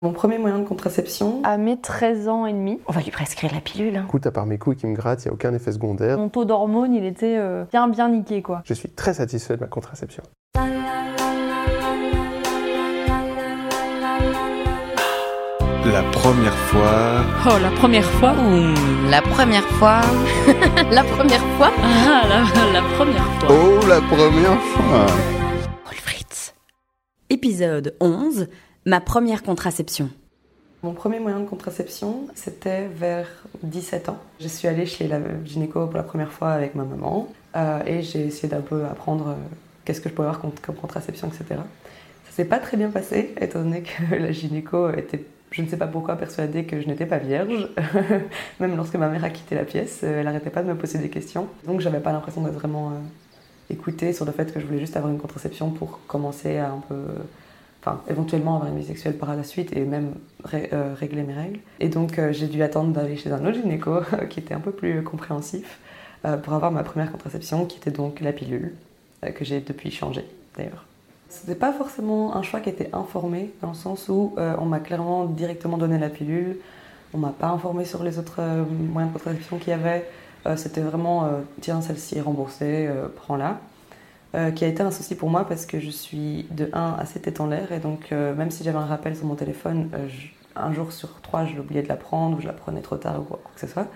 Mon premier moyen de contraception, À mes 13 ans et demi, On va lui prescrire la pilule. hein. Écoute, à part mes couilles qui me grattent, il n'y a aucun effet secondaire. mon taux d'hormones, il était euh, bien bien niqué quoi. Je suis très satisfait de ma contraception. La première fois. Oh, la première fois Mmh, la première fois. la première fois. Ah, la, la première fois. Oh, la première fois. Épisode 11. Ma première contraception. mon premier moyen de contraception, c'était vers 17 ans. Je suis allée chez la gynéco pour la première fois avec ma maman euh, et j'ai essayé d'un peu apprendre euh, qu'est-ce que je pouvais avoir comme, contraception, etc. Ça s'est pas très bien passé, étant donné que la gynéco était, je ne sais pas pourquoi, persuadée que je n'étais pas vierge. Même lorsque ma mère a quitté la pièce, euh, elle n'arrêtait pas de me poser des questions. Donc j'avais pas l'impression d'être vraiment écoutée sur le fait que je voulais juste avoir une contraception pour commencer à un peu éventuellement avoir une vie sexuelle par la suite et même euh, régler mes règles. Et donc euh, j'ai dû attendre d'aller chez un autre gynéco qui était un peu plus compréhensif euh, pour avoir ma première contraception qui était donc la pilule que j'ai depuis changée d'ailleurs. C'était pas forcément un choix qui était informé dans le sens où on m'a clairement directement donné la pilule, on m'a pas informé sur les autres moyens de contraception qu'il y avait. C'était vraiment tiens celle-ci est remboursée, prends-la euh, qui a été un souci pour moi parce que je suis de 1 assez tête en l'air et donc euh, même si j'avais un rappel sur mon téléphone, euh, un jour sur trois je l'oubliais de la prendre ou je la prenais trop tard ou quoi, que ce soit.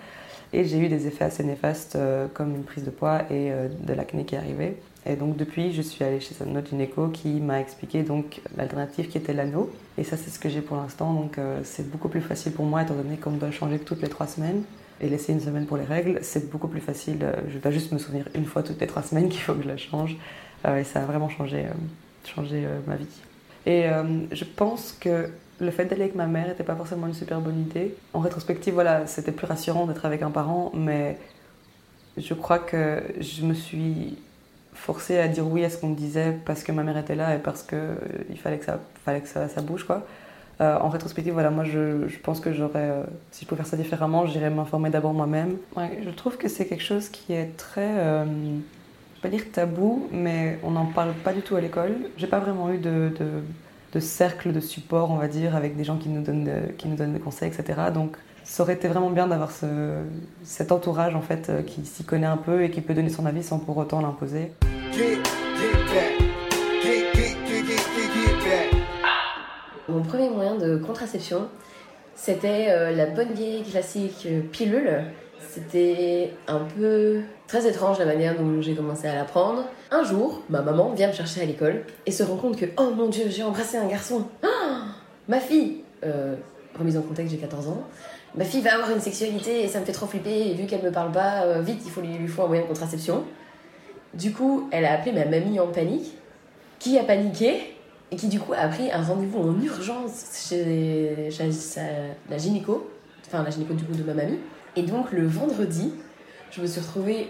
Et j'ai eu des effets assez néfastes comme une prise de poids et de l'acné qui est arrivé. Et donc depuis je suis allée chez un autre gynéco qui m'a expliqué donc l'alternative qui était l'anneau. Et ça c'est ce que j'ai pour l'instant donc c'est beaucoup plus facile pour moi étant donné qu'on doit changer toutes les trois semaines et laisser une semaine pour les règles, c'est beaucoup plus facile. Euh, Je dois juste me souvenir une fois toutes les trois semaines qu'il faut que je la change. Euh, et ça a vraiment changé, euh, changé ma vie. Et je pense que le fait d'aller avec ma mère n'était pas forcément une super bonne idée. En rétrospective, voilà, c'était plus rassurant d'être avec un parent, mais je crois que je me suis forcée à dire oui à ce qu'on me disait parce que ma mère était là et parce qu'il fallait que ça, fallait que ça bouge, quoi. Euh, en rétrospective, voilà, moi je, je pense que j'aurais, euh, si je pouvais faire ça différemment, j'irais m'informer d'abord moi-même. Ouais, je trouve que c'est quelque chose qui est très, euh, je vais pas dire tabou, mais on n'en parle pas du tout à l'école. J'ai pas vraiment eu de, de, de cercle de support, on va dire, avec des gens qui nous donnent, de- qui nous donnent des conseils, etc. Donc ça aurait été vraiment bien d'avoir ce, cet entourage en fait euh, qui s'y connaît un peu et qui peut donner son avis sans pour autant l'imposer. Mon premier moyen de contraception, c'était euh, la bonne vieille classique euh, pilule. C'était un peu très étrange la manière dont j'ai commencé à la prendre. Un jour, ma maman vient me chercher à l'école et se rend compte que oh mon dieu, j'ai embrassé un garçon. Ma fille, euh, remise en contexte, j'ai 14 ans. Ma fille va avoir une sexualité et ça me fait trop flipper. Et vu qu'elle me parle pas, vite, il faut lui, lui faut un moyen de contraception. Du coup, elle a appelé ma mamie en panique, qui a paniqué et qui du coup a pris un rendez-vous en urgence chez, la gynéco, enfin la gynéco du coup de ma mamie. Et donc le vendredi, je me suis retrouvée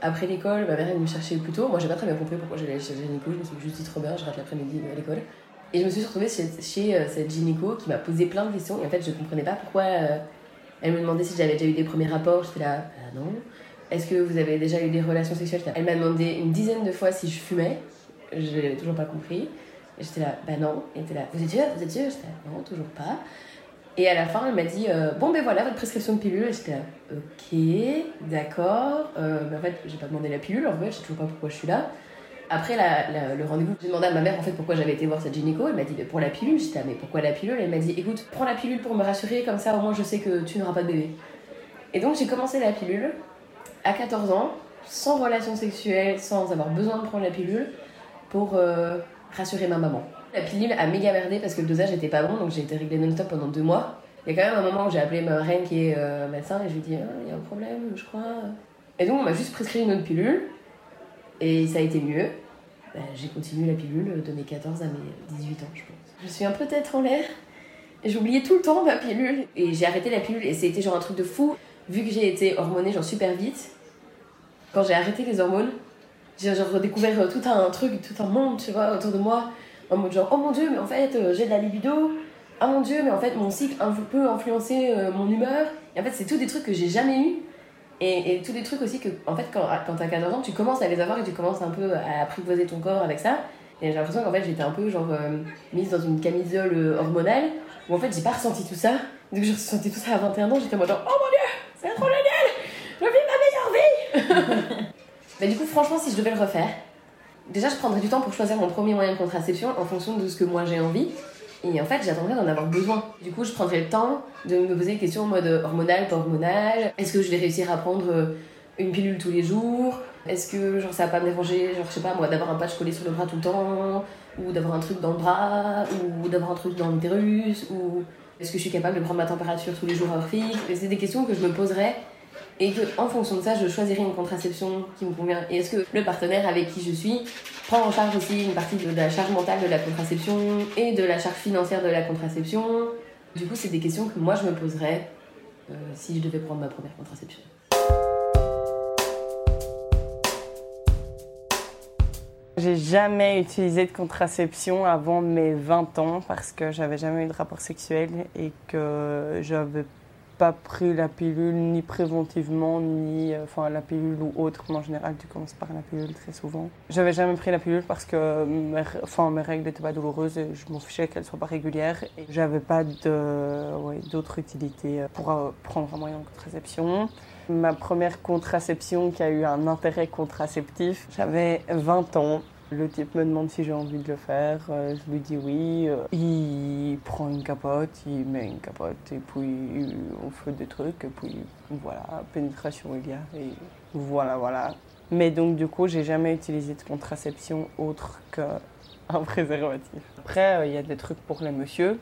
après l'école, ma mère venue me chercher plus tôt. Moi j'ai pas très bien compris pourquoi j'allais chez la gynéco, je me suis juste dit trop bien, je rate l'après-midi à l'école. Et je me suis retrouvée chez, euh, cette gynéco qui m'a posé plein de questions et en fait je comprenais pas pourquoi euh, elle me demandait si j'avais déjà eu des premiers rapports, j'étais là, bah non. Est-ce que vous avez déjà eu des relations sexuelles? Elle m'a demandé une dizaine de fois si je fumais, j'ai toujours pas compris. J'étais là, bah non. Elle était là, vous êtes sûr Vous êtes sûr? J'étais là, non, toujours pas. Et à la fin, elle m'a dit, euh, bon ben voilà, votre prescription de pilule. Et J'étais là, ok, d'accord. Euh, mais en fait, j'ai pas demandé la pilule, en fait, je sais toujours pas pourquoi je suis là. Après le rendez-vous, j'ai demandé à ma mère en fait pourquoi j'avais été voir cette gynéco. Elle m'a dit, pour la pilule. J'étais là, mais pourquoi la pilule? Elle m'a dit, écoute, prends la pilule pour me rassurer, comme ça au moins je sais que tu n'auras pas de bébé. Et donc j'ai commencé la pilule à 14 ans, sans relation sexuelle, sans avoir besoin de prendre la pilule, pour euh, rassurer ma maman. La pilule a méga merdé parce que le dosage était pas bon, donc j'ai été réglée non-stop pendant deux mois. Il y a quand même un moment où j'ai appelé ma reine qui est euh, médecin et je lui ai dit Ah, il y a un problème, je crois. Et donc on m'a juste prescrit une autre pilule et ça a été mieux. Ben, j'ai continué la pilule de mes 14 à mes 18 ans, je pense. Je suis un peu tête en l'air. J'oubliais tout le temps ma pilule et j'ai arrêté la pilule et c'était genre un truc de fou. Vu que j'ai été hormonée genre super vite, quand j'ai arrêté les hormones, j'ai genre redécouvert euh, tout un truc, tout un monde, tu vois, autour de moi. En mode genre, oh mon dieu, mais en fait, euh, j'ai de la libido. Ah mon dieu, mais en fait, mon cycle peut influencer euh, mon humeur. Et en fait, c'est tous des trucs que j'ai jamais eu. Et, et tous des trucs aussi que, en fait, quand, quand t'as 14 ans, tu commences à les avoir et tu commences un peu à apprivoiser ton corps avec ça. Et j'ai l'impression qu'en fait, j'étais un peu genre mise dans une camisole hormonale où en fait j'ai pas ressenti tout ça. Donc j'ai ressenti tout ça à 21 ans, j'étais mode genre, oh mon dieu, c'est trop génial, je vis ma meilleure vie. Mais du coup, franchement, si je devais le refaire, déjà je prendrais du temps pour choisir mon premier moyen de contraception en fonction de ce que moi j'ai envie. Et en fait, j'attendrais d'en avoir besoin. Du coup, je prendrais le temps de me poser des questions en mode hormonal, pas hormonal. Est-ce que je vais réussir à prendre euh, une pilule tous les jours? Est-ce que genre, ça va pas me déranger, genre, je sais pas moi, d'avoir un patch collé sur le bras tout le temps? Ou d'avoir un truc dans le bras? Ou d'avoir un truc dans l'utérus? Ou est-ce que je suis capable de prendre ma température tous les jours à fixe C'est des questions que je me poserais et que en fonction de ça, je choisirai une contraception qui me convient. Et est-ce que le partenaire avec qui je suis prend en charge aussi une partie de la charge mentale de la contraception et de la charge financière de la contraception? Du coup, c'est des questions que moi je me poserais euh, si je devais prendre ma première contraception. J'ai jamais utilisé de contraception avant mes 20 ans parce que j'avais jamais eu de rapport sexuel et que j'avais pas pris la pilule ni préventivement ni euh, enfin la pilule ou autre. En général, tu commences par la pilule très souvent. J'avais jamais pris la pilule parce que mes, enfin, mes règles n'étaient pas douloureuses et je m'en fichais qu'elles soient pas régulières et j'avais pas de ouais, d'autre utilité pour euh, prendre un moyen de contraception. Ma première contraception qui a eu un intérêt contraceptif, j'avais 20 ans. Le type me demande si j'ai envie de le faire, euh, je lui dis oui. Euh, il prend une capote, il met une capote et puis on fait des trucs et puis voilà, pénétration il y a et voilà, voilà. Mais donc du coup, j'ai jamais utilisé de contraception autre qu'un préservatif. Après, euh, il y a des trucs pour les messieurs.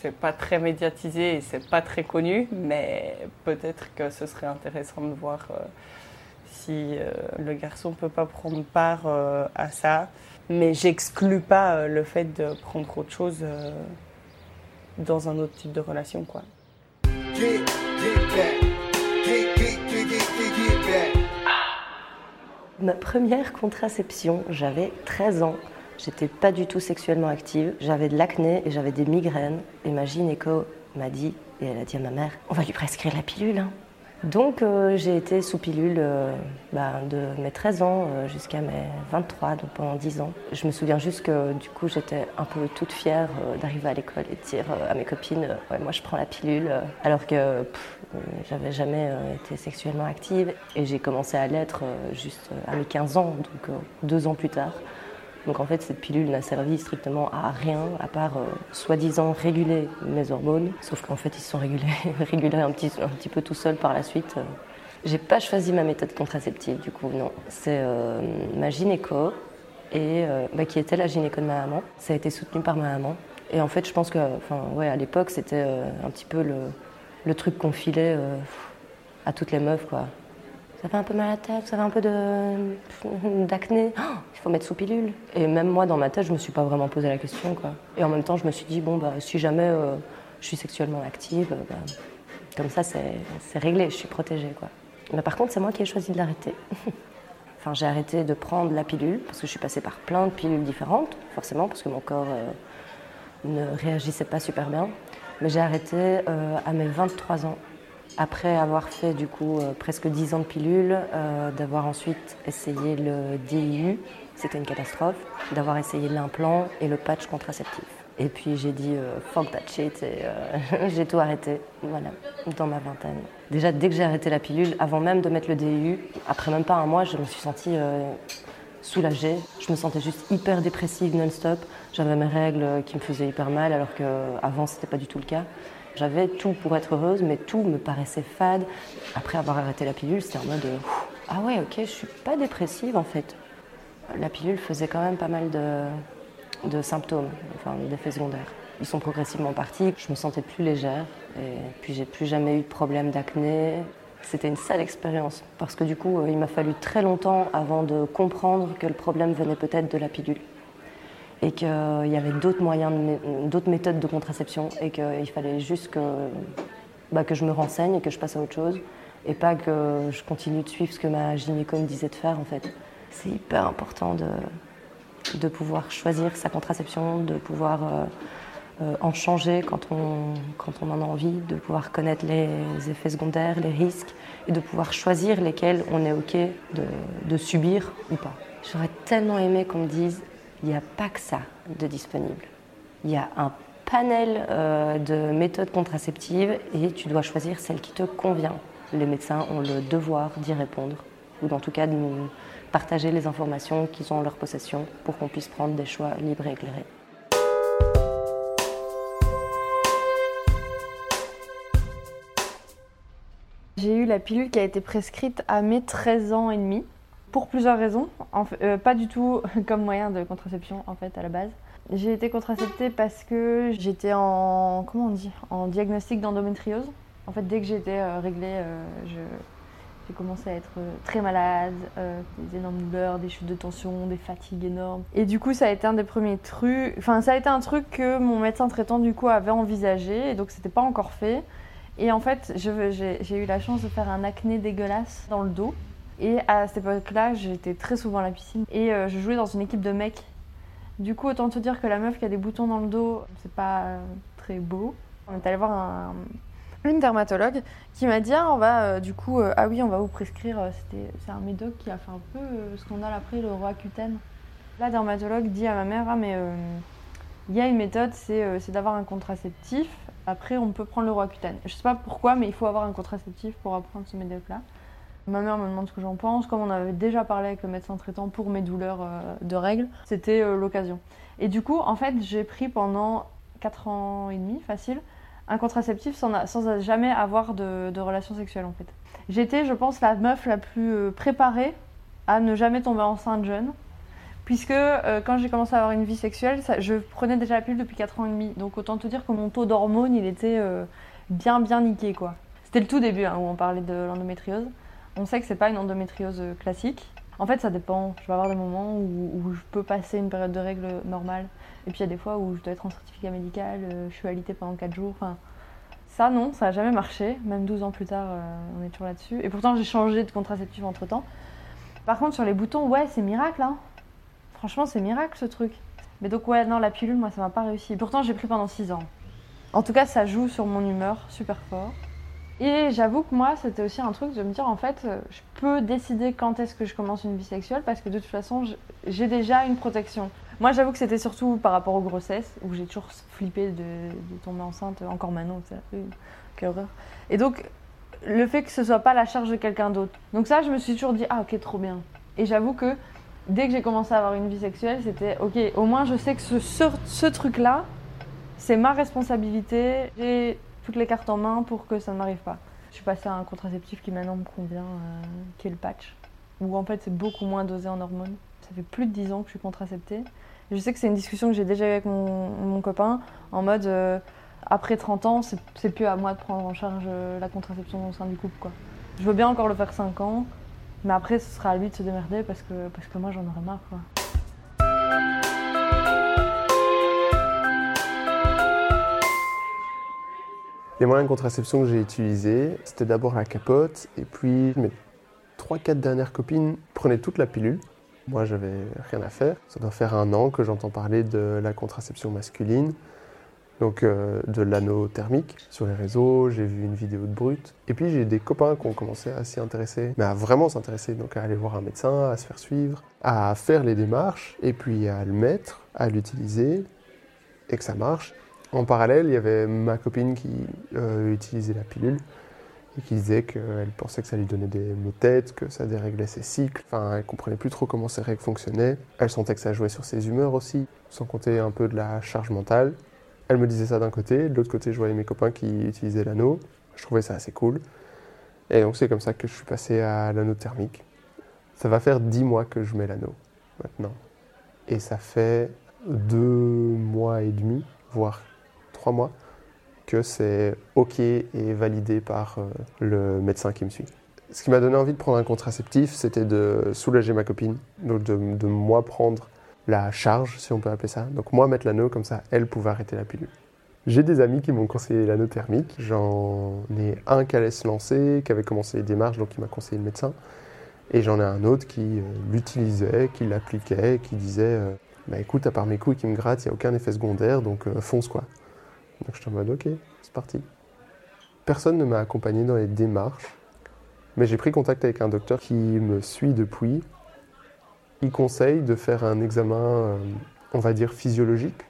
C'est pas très médiatisé et c'est pas très connu, mais peut-être que ce serait intéressant de voir si euh, le garçon peut pas prendre part euh, à ça. Mais j'exclus pas euh, le fait de prendre autre chose dans un autre type de relation, quoi. Ma première contraception, j'avais 13 ans. J'étais pas du tout sexuellement active. J'avais de l'acné et j'avais des migraines. Et ma gynéco m'a dit, et elle a dit à ma mère, on va lui prescrire la pilule. Hein. Donc euh, j'ai été sous pilule euh, bah, de mes 13 ans euh, jusqu'à mes 23, donc pendant 10 ans. Je me souviens juste que du coup j'étais un peu toute fière d'arriver à l'école et de dire à mes copines moi je prends la pilule alors que j'avais jamais été sexuellement active et j'ai commencé à l'être juste à mes 15 ans, donc deux ans plus tard. Donc en fait, cette pilule n'a servi strictement à rien, à part euh, soi-disant réguler mes hormones. Sauf qu'en fait, ils se sont régulés, régulés un petit, un petit peu tout seul par la suite. J'ai pas choisi ma méthode contraceptive, du coup, non. C'est euh, ma gynéco, et, euh, bah, qui était la gynéco de ma maman. Ça a été soutenu par ma maman. Et en fait, je pense que, ouais, à l'époque, c'était un petit peu le, le truc qu'on filait à toutes les meufs, quoi ça fait un peu mal à la tête, ça fait un peu d'acné, oh, il faut mettre sous pilule. Et même moi, dans ma tête, je me suis pas vraiment posé la question. Quoi. Et en même temps, je me suis dit, bon, bah, si jamais euh, je suis sexuellement active, bah, comme ça, c'est réglé, je suis protégée. Quoi. Mais par contre, c'est moi qui ai choisi de l'arrêter. enfin, j'ai arrêté de prendre la pilule, parce que je suis passée par plein de pilules différentes, forcément, parce que mon corps euh, ne réagissait pas super bien. Mais j'ai arrêté euh, à mes 23 ans après avoir fait du coup euh, presque 10 ans de pilule, euh, d'avoir ensuite essayé le DIU, c'était une catastrophe, d'avoir essayé l'implant et le patch contraceptif. Et puis j'ai dit euh, fuck that shit et j'ai tout arrêté, voilà, dans ma vingtaine. Déjà dès que j'ai arrêté la pilule, avant même de mettre le DIU, après même pas un mois, je me suis sentie soulagée. Je me sentais juste hyper dépressive non-stop. J'avais mes règles qui me faisaient hyper mal alors qu'avant c'était pas du tout le cas. J'avais tout pour être heureuse, mais tout me paraissait fade. Après avoir arrêté la pilule, c'était en mode Ah ouais, ok, je suis pas dépressive en fait. La pilule faisait quand même pas mal de, symptômes, enfin d'effets secondaires. Ils sont progressivement partis, je me sentais plus légère et puis j'ai plus jamais eu de problème d'acné. C'était une sale expérience parce que du coup, il m'a fallu très longtemps avant de comprendre que le problème venait peut-être de la pilule et qu'il y avait d'autres moyens, d'autres méthodes de contraception et qu'il fallait juste que, bah, que je me renseigne et que je passe à autre chose et pas que je continue de suivre ce que ma gynéco me disait de faire en fait. C'est hyper important de, de pouvoir choisir sa contraception, de pouvoir euh, euh, en changer quand on, quand on en a envie, de pouvoir connaître les effets secondaires, les risques et de pouvoir choisir lesquels on est OK de, de subir ou pas. J'aurais tellement aimé qu'on me dise il n'y a pas que ça de disponible. Il y a un panel euh, de méthodes contraceptives et tu dois choisir celle qui te convient. Les médecins ont le devoir d'y répondre, ou en tout cas de nous partager les informations qu'ils ont en leur possession pour qu'on puisse prendre des choix libres et éclairés. J'ai eu la pilule qui a été prescrite à mes 13 ans et demi, pour plusieurs raisons. Euh, pas du tout comme moyen de contraception, en fait, à la base. J'ai été contraceptée parce que j'étais en, comment on en diagnostic d'endométriose. En fait, dès que j'étais euh, réglée, euh, j'ai commencé à être euh, très malade, des énormes douleurs, des chutes de tension, des fatigues énormes. Et du coup, ça a été un des premiers trucs. Enfin, ça a été un truc que mon médecin traitant du coup avait envisagé, et donc c'était pas encore fait. Et en fait, j'ai eu la chance de faire un acné dégueulasse dans le dos. Et à cette époque-là, j'étais très souvent à la piscine et euh, je jouais dans une équipe de mecs. Du coup, autant te dire que la meuf qui a des boutons dans le dos, c'est pas euh, très beau. On est allé voir un- une dermatologue qui m'a dit ah, on va euh, du coup ah oui on va vous prescrire c'est un médoc qui a fait un peu euh, a après le Roaccutane. La dermatologue dit à ma mère ah mais il y a une méthode c'est d'avoir un contraceptif après on peut prendre le Roaccutane. Je sais pas pourquoi mais il faut avoir un contraceptif pour apprendre ce médoc là. Ma mère me demande ce que j'en pense. Comme on avait déjà parlé avec le médecin traitant pour mes douleurs euh, de règles, c'était euh, l'occasion. Et du coup, en fait, j'ai pris pendant 4 ans et demi, facile, un contraceptif sans, jamais avoir de, de relations sexuelles en fait. J'étais, je pense, la meuf la plus euh, préparée à ne jamais tomber enceinte jeune. Puisque quand j'ai commencé à avoir une vie sexuelle, je prenais déjà la pilule depuis 4 ans et demi. Donc autant te dire que mon taux d'hormones, il était bien bien niqué quoi. C'était le tout début hein, où on parlait de l'endométriose. On sait que c'est pas une endométriose euh, classique. En fait, ça dépend. Je vais avoir des moments où, je peux passer une période de règles normale. Et puis il y a des fois où je dois être en certificat médical, euh, je suis alitée pendant 4 jours. Enfin, ça, non, ça n'a jamais marché. Même 12 ans plus tard, euh, on est toujours là-dessus. Et pourtant, j'ai changé de contraceptif entre temps. Par contre, sur les boutons, ouais, c'est miracle. Hein. Franchement, c'est miracle ce truc. Mais donc, ouais, non, la pilule, moi, ça m'a pas réussi. Pourtant, j'ai pris pendant 6 ans. En tout cas, ça joue sur mon humeur super fort. Et j'avoue que moi, c'était aussi un truc de me dire, en fait, euh, je peux décider quand est-ce que je commence une vie sexuelle parce que de toute façon, j'ai déjà une protection. Moi, j'avoue que c'était surtout par rapport aux grossesses, où j'ai toujours flippé de, tomber enceinte, encore maintenant, euh, quelle horreur. Et donc, le fait que ce soit pas la charge de quelqu'un d'autre. Donc ça, je me suis toujours dit, ah ok, trop bien. Et j'avoue que dès que j'ai commencé à avoir une vie sexuelle, c'était, ok, au moins je sais que ce, truc-là, c'est ma responsabilité. Toutes les cartes en main pour que ça ne m'arrive pas. Je suis passée à un contraceptif qui maintenant me convient, euh, qui est le patch, où en fait c'est beaucoup moins dosé en hormones. Ça fait plus de 10 ans que je suis contraceptée. Je sais que c'est une discussion que j'ai déjà avec mon, mon copain, en mode euh, après 30 ans, c'est c'est plus à moi de prendre en charge euh, la contraception au sein du couple. Quoi. Je veux bien encore le faire 5 ans, mais après ce sera à lui de se démerder parce que, parce que moi j'en aurais marre. Quoi. Les moyens de contraception que j'ai utilisés, c'était d'abord la capote, et puis mes 3-4 dernières copines prenaient toute la pilule. Moi, j'avais rien à faire. Ça doit faire un an que j'entends parler de la contraception masculine, donc euh, de l'anneau thermique sur les réseaux. J'ai vu une vidéo de Brut. Et puis, j'ai des copains qui ont commencé à s'y intéresser, mais à vraiment s'intéresser, donc à aller voir un médecin, à se faire suivre, à faire les démarches, et puis à le mettre, à l'utiliser, et que ça marche. En parallèle, il y avait ma copine qui euh, utilisait la pilule et qui disait qu'elle pensait que ça lui donnait des maux de tête, que ça déréglait ses cycles. Enfin, elle comprenait plus trop comment ses règles fonctionnaient. Elle sentait que ça jouait sur ses humeurs aussi, sans compter un peu de la charge mentale. Elle me disait ça d'un côté, de l'autre côté, je voyais mes copains qui utilisaient l'anneau. Je trouvais ça assez cool. Et donc, c'est comme ça que je suis passé à l'anneau thermique. Ça va faire 10 mois que je mets l'anneau maintenant. Et ça fait deux mois et demi, voire trois mois, que c'est OK et validé par euh, le médecin qui me suit. Ce qui m'a donné envie de prendre un contraceptif, c'était de soulager ma copine, donc de, moi prendre la charge, si on peut appeler ça. Donc moi mettre l'anneau, comme ça, elle pouvait arrêter la pilule. J'ai des amis qui m'ont conseillé l'anneau thermique. J'en ai un qui allait se lancer, qui avait commencé les démarches, donc il m'a conseillé le médecin. Et j'en ai un autre qui euh, l'utilisait, qui l'appliquait, qui disait euh, Bah écoute, à part mes couilles qui me grattent, il n'y a aucun effet secondaire, donc fonce quoi. Donc j'étais en mode ok, c'est parti. Personne ne m'a accompagné dans les démarches, mais j'ai pris contact avec un docteur qui me suit depuis. Il conseille de faire un examen, euh, on va dire, physiologique,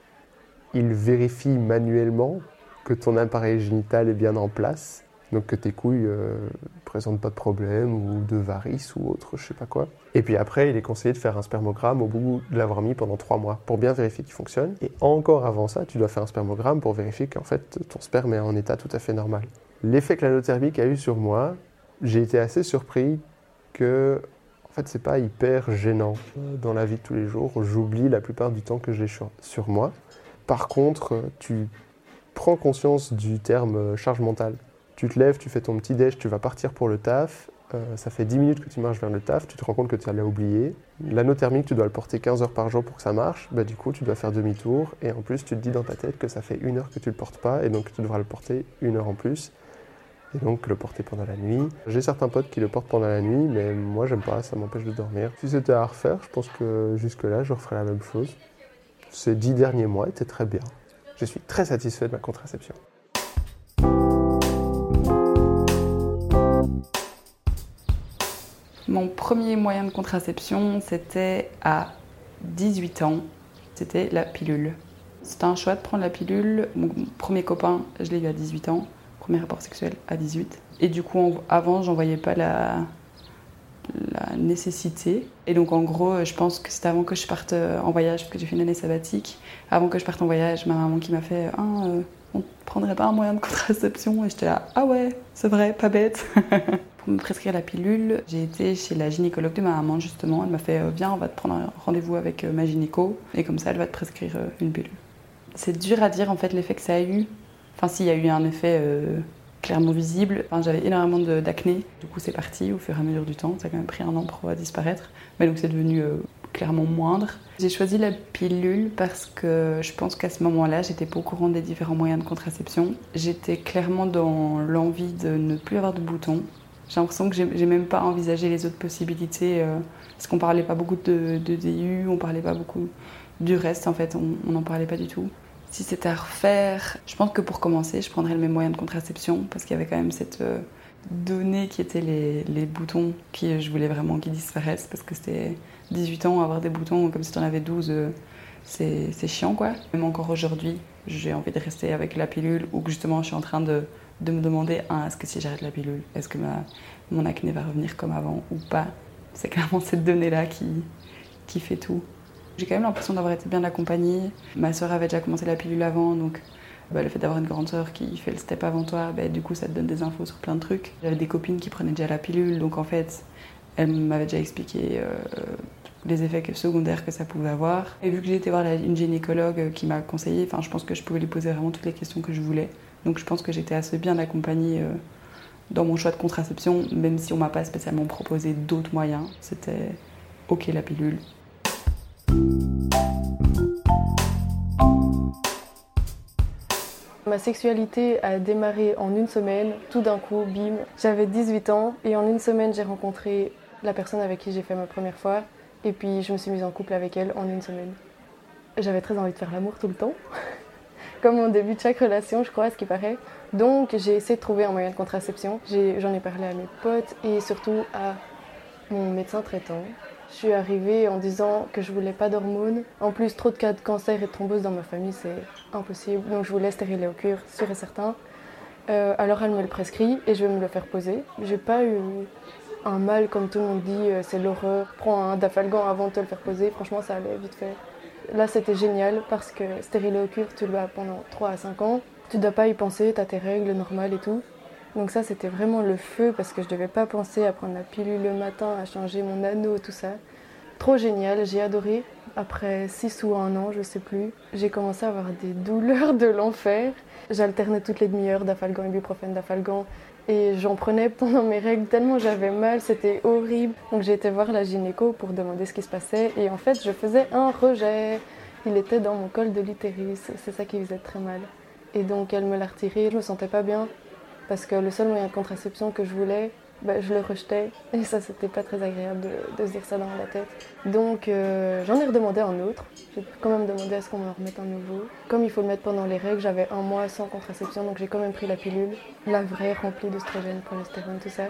il vérifie manuellement que ton appareil génital est bien en place, donc que tes couilles ne euh, présentent pas de problème ou de varices ou autre, je sais pas quoi. Et puis après, il est conseillé de faire un spermogramme au bout de l'avoir mis pendant trois mois pour bien vérifier qu'il fonctionne. Et encore avant ça, tu dois faire un spermogramme pour vérifier qu'en fait ton sperme est en état tout à fait normal. L'effet que l'anothermique a eu sur moi, j'ai été assez surpris que en fait, c'est pas hyper gênant dans la vie de tous les jours. J'oublie la plupart du temps que j'ai sur moi. Par contre, tu prends conscience du terme charge mentale. Tu te lèves, tu fais ton petit déj, tu vas partir pour le taf. Euh, ça fait 10 minutes que tu marches vers le taf, tu te rends compte que tu allais oublier. L'anneau thermique, tu dois le porter 15 heures par jour pour que ça marche. Bah, du coup, tu dois faire demi-tour. Et en plus, tu te dis dans ta tête que ça fait une heure que tu le portes pas. Et donc, tu devras le porter une heure en plus et donc le porter pendant la nuit. J'ai certains potes qui le portent pendant la nuit, mais moi j'aime pas, ça m'empêche de dormir. Si c'était à refaire, je pense que jusque-là je referais la même chose. Ces dix derniers mois étaient très bien. Je suis très satisfait de ma contraception. Mon premier moyen de contraception, c'était à 18 ans. C'était la pilule. C'était un choix de prendre la pilule. Mon premier copain, je l'ai eu à 18 ans premier rapport sexuel à 18. Et du coup, avant, j'en voyais pas la, nécessité. Et donc, en gros, je pense que c'était avant que je parte en voyage, que j'ai fait une année sabbatique. Avant que je parte en voyage, ma maman qui m'a fait ah, euh, on prendrait pas un moyen de contraception? Et j'étais là Ah ouais, c'est vrai, pas bête. Pour me prescrire la pilule, j'ai été chez la gynécologue de ma maman, justement. Elle m'a fait euh, Viens, on va te prendre un rendez-vous avec ma gynéco. Et comme ça, elle va te prescrire une pilule. C'est dur à dire, en fait, l'effet que ça a eu. Enfin, s'il y a eu un effet euh, clairement visible. J'avais énormément d'acné. Du coup, c'est parti au fur et à mesure du temps. Ça a quand même pris un an pour disparaître. Mais donc, c'est devenu euh, clairement moindre. J'ai choisi la pilule parce que je pense qu'à ce moment-là, j'étais pas au courant des différents moyens de contraception. J'étais clairement dans l'envie de ne plus avoir de boutons. J'ai l'impression que j'ai même pas envisagé les autres possibilités euh, parce qu'on parlait pas beaucoup de, DU, on parlait pas beaucoup du reste en fait, on n'en parlait pas du tout. Si c'était à refaire, je pense que pour commencer, je prendrais le même moyen de contraception parce qu'il y avait quand même cette euh, donnée qui était les, boutons qui je voulais vraiment qu'ils disparaissent parce que c'était 18 ans, avoir des boutons comme si tu en avais 12, euh, c'est chiant quoi. Même encore aujourd'hui, j'ai envie de rester avec la pilule ou que justement je suis en train de, de me demander ah, est-ce que si j'arrête la pilule, est-ce que mon acné va revenir comme avant ou pas? C'est clairement cette donnée-là qui, qui fait tout. J'ai quand même l'impression d'avoir été bien accompagnée. Ma sœur avait déjà commencé la pilule avant, donc bah, le fait d'avoir une grande sœur qui fait le step avant toi, bah, du coup ça te donne des infos sur plein de trucs. J'avais des copines qui prenaient déjà la pilule, donc en fait, elles m'avaient déjà expliqué euh, les effets secondaires que ça pouvait avoir. Et vu que été voir une gynécologue qui m'a conseillé, je pense que je pouvais lui poser vraiment toutes les questions que je voulais. Donc je pense que j'étais assez bien accompagnée euh, dans mon choix de contraception, même si on m'a pas spécialement proposé d'autres moyens. C'était ok la pilule, Ma sexualité a démarré en une semaine, tout d'un coup, bim. J'avais 18 ans et en une semaine, j'ai rencontré la personne avec qui j'ai fait ma première fois. Et puis, je me suis mise en couple avec elle en une semaine. J'avais très envie de faire l'amour tout le temps, comme au début de chaque relation, je crois, à ce qui paraît. Donc, j'ai essayé de trouver un moyen de contraception. J'en ai parlé à mes potes et surtout à mon médecin traitant je suis arrivée en disant que je voulais pas d'hormones. En plus, trop de cas de cancer et de thrombose dans ma famille, c'est impossible. Donc je voulais stériler au cure, sûr et certain. Euh, alors elle me le prescrit et je vais me le faire poser. J'ai pas eu un mal comme tout le monde dit, euh, c'est l'horreur. Prends un dafalgan avant de te le faire poser. Franchement, ça allait vite fait. Là, c'était génial parce que stériler au cure, tu le as pendant 3 à 5 ans. Tu dois pas y penser, tu as tes règles normales et tout. Donc ça, c'était vraiment le feu parce que je ne devais pas penser à prendre la pilule le matin, à changer mon anneau, tout ça. Trop génial, j'ai adoré. Après 6 ou un an, je sais plus, j'ai commencé à avoir des douleurs de l'enfer. J'alternais toutes les demi-heures d'afalgan, ibuprofène, d'afalgan. Et j'en prenais pendant mes règles tellement j'avais mal, c'était horrible. Donc j'ai été voir la gynéco pour demander ce qui se passait. Et en fait, je faisais un rejet. Il était dans mon col de l'utérus. C'est ça qui faisait très mal. Et donc elle me l'a retiré. Je me sentais pas bien parce que le seul moyen de contraception que je voulais, bah, je le rejetais et ça c'était pas très agréable de, se dire ça dans la tête. Donc euh, j'en ai redemandé un autre. J'ai quand même demandé à ce qu'on me remette un nouveau. Comme il faut le mettre pendant les règles, j'avais un mois sans contraception donc j'ai quand même pris la pilule, la vraie remplie d'oestrogène, progestérone, tout ça.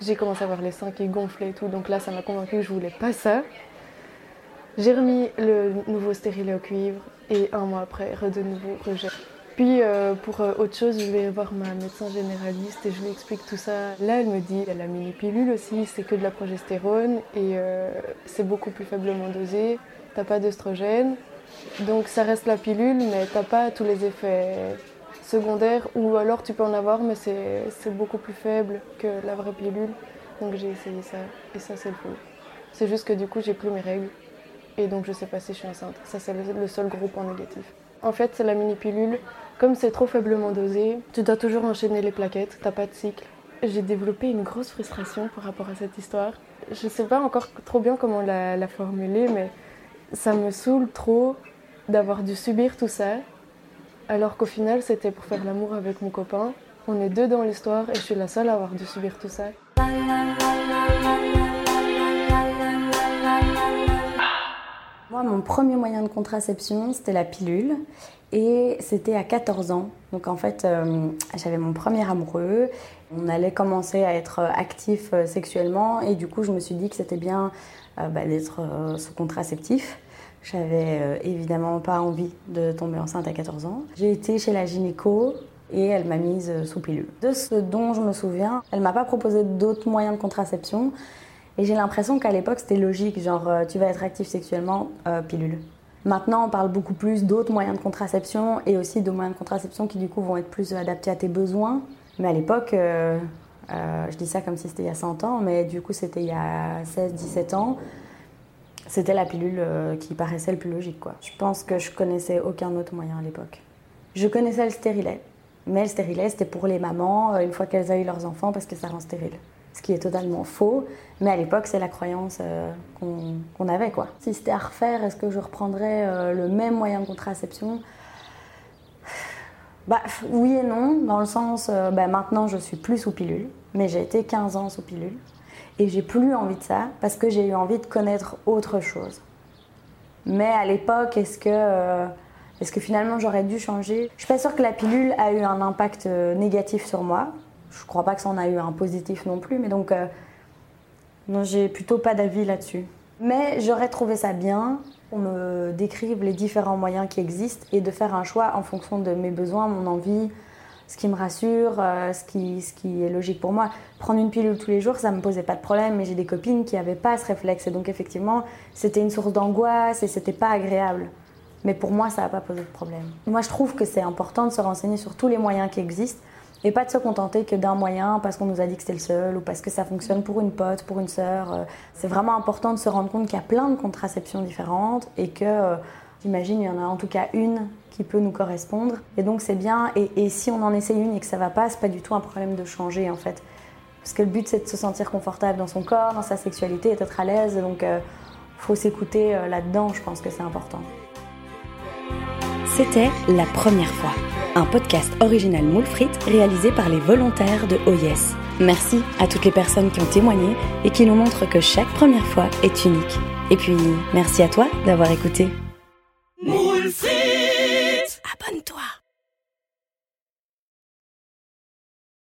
J'ai commencé à avoir les seins qui gonflaient et tout donc là ça m'a convaincu que je voulais pas ça. J'ai remis le nouveau stérilet au cuivre et un mois après, de nouveau rejet. Puis euh, pour euh, autre chose, je vais voir ma médecin généraliste et je lui explique tout ça. Là, elle me dit, la mini-pilule aussi, c'est que de la progestérone et euh, c'est beaucoup plus faiblement dosé. T'as pas d'œstrogène, donc ça reste la pilule, mais t'as pas tous les effets secondaires ou alors tu peux en avoir, mais c'est beaucoup plus faible que la vraie pilule. Donc j'ai essayé ça et ça c'est le faux. C'est juste que du coup j'ai plus mes règles et donc je sais pas si je suis enceinte. Ça c'est le seul gros point négatif. En fait c'est la mini pilule comme c'est trop faiblement dosé, tu dois toujours enchaîner les plaquettes, t'as pas de cycle. J'ai développé une grosse frustration par rapport à cette histoire. Je sais pas encore trop bien comment la, formuler, mais ça me saoule trop d'avoir dû subir tout ça, alors qu'au final c'était pour faire l'amour avec mon copain. On est deux dans l'histoire et je suis la seule à avoir dû subir tout ça. Mon premier moyen de contraception, c'était la pilule. Et c'était à 14 ans. Donc en fait, euh, j'avais mon premier amoureux. On allait commencer à être actif euh, sexuellement. Et du coup, je me suis dit que c'était bien euh, bah, d'être sous contraceptif. J'avais évidemment pas envie de tomber enceinte à 14 ans. J'ai été chez la gynéco et elle m'a mise sous pilule. De ce dont je me souviens, elle m'a pas proposé d'autres moyens de contraception. Et j'ai l'impression qu'à l'époque, c'était logique, genre tu vas être actif sexuellement, pilule. Maintenant, on parle beaucoup plus d'autres moyens de contraception et aussi de moyens de contraception qui du coup vont être plus adaptés à tes besoins. Mais à l'époque, euh, euh, je dis ça comme si c'était il y a 100 ans, mais du coup c'était il y a 16-17 ans, c'était la pilule euh, qui paraissait le plus logique. Quoi. Je pense que je connaissais aucun autre moyen à l'époque. Je connaissais le stérilet, mais le stérilet c'était pour les mamans une fois qu'elles avaient eu leurs enfants parce que ça rend stérile ce qui est totalement faux. Mais à l'époque, c'est la croyance euh, qu'on avait. Quoi. Si c'était à refaire, est-ce que je reprendrais euh, le même moyen de contraception? Bah, Oui et non, dans le sens, euh, bah, maintenant je suis plus sous pilule, mais j'ai été 15 ans sous pilule. Et j'ai plus envie de ça parce que j'ai eu envie de connaître autre chose. Mais à l'époque, est-ce que, est-ce que finalement j'aurais dû changer? Je suis pas sûre que la pilule a eu un impact négatif sur moi. Je crois pas que ça en a eu un positif non plus, mais donc euh, non, j'ai plutôt pas d'avis là-dessus. Mais j'aurais trouvé ça bien qu'on me décrive les différents moyens qui existent et de faire un choix en fonction de mes besoins, mon envie, ce qui me rassure, euh, ce, qui, est logique pour moi. Prendre une pilule tous les jours, ça me posait pas de problème, mais j'ai des copines qui n'avaient pas ce réflexe et donc effectivement, c'était une source d'angoisse et c'était pas agréable. Mais pour moi, ça n'a pas posé de problème. Moi, je trouve que c'est important de se renseigner sur tous les moyens qui existent et pas de se contenter que d'un moyen parce qu'on nous a dit que c'était le seul ou parce que ça fonctionne pour une pote, pour une sœur. Euh, c'est vraiment important de se rendre compte qu'il y a plein de contraceptions différentes et que, euh, j'imagine, il y en a en tout cas une qui peut nous correspondre. Et donc c'est bien. Et, si on en essaie une et que ça va pas, c'est pas du tout un problème de changer en fait. Parce que le but c'est de se sentir confortable dans son corps, dans sa sexualité, d'être à l'aise. Donc euh, faut s'écouter là-dedans, je pense que c'est important. C'était la première fois un podcast original Moule réalisé par les volontaires de OYES. Merci à toutes les personnes qui ont témoigné et qui nous montrent que chaque première fois est unique. Et puis, merci à toi d'avoir écouté.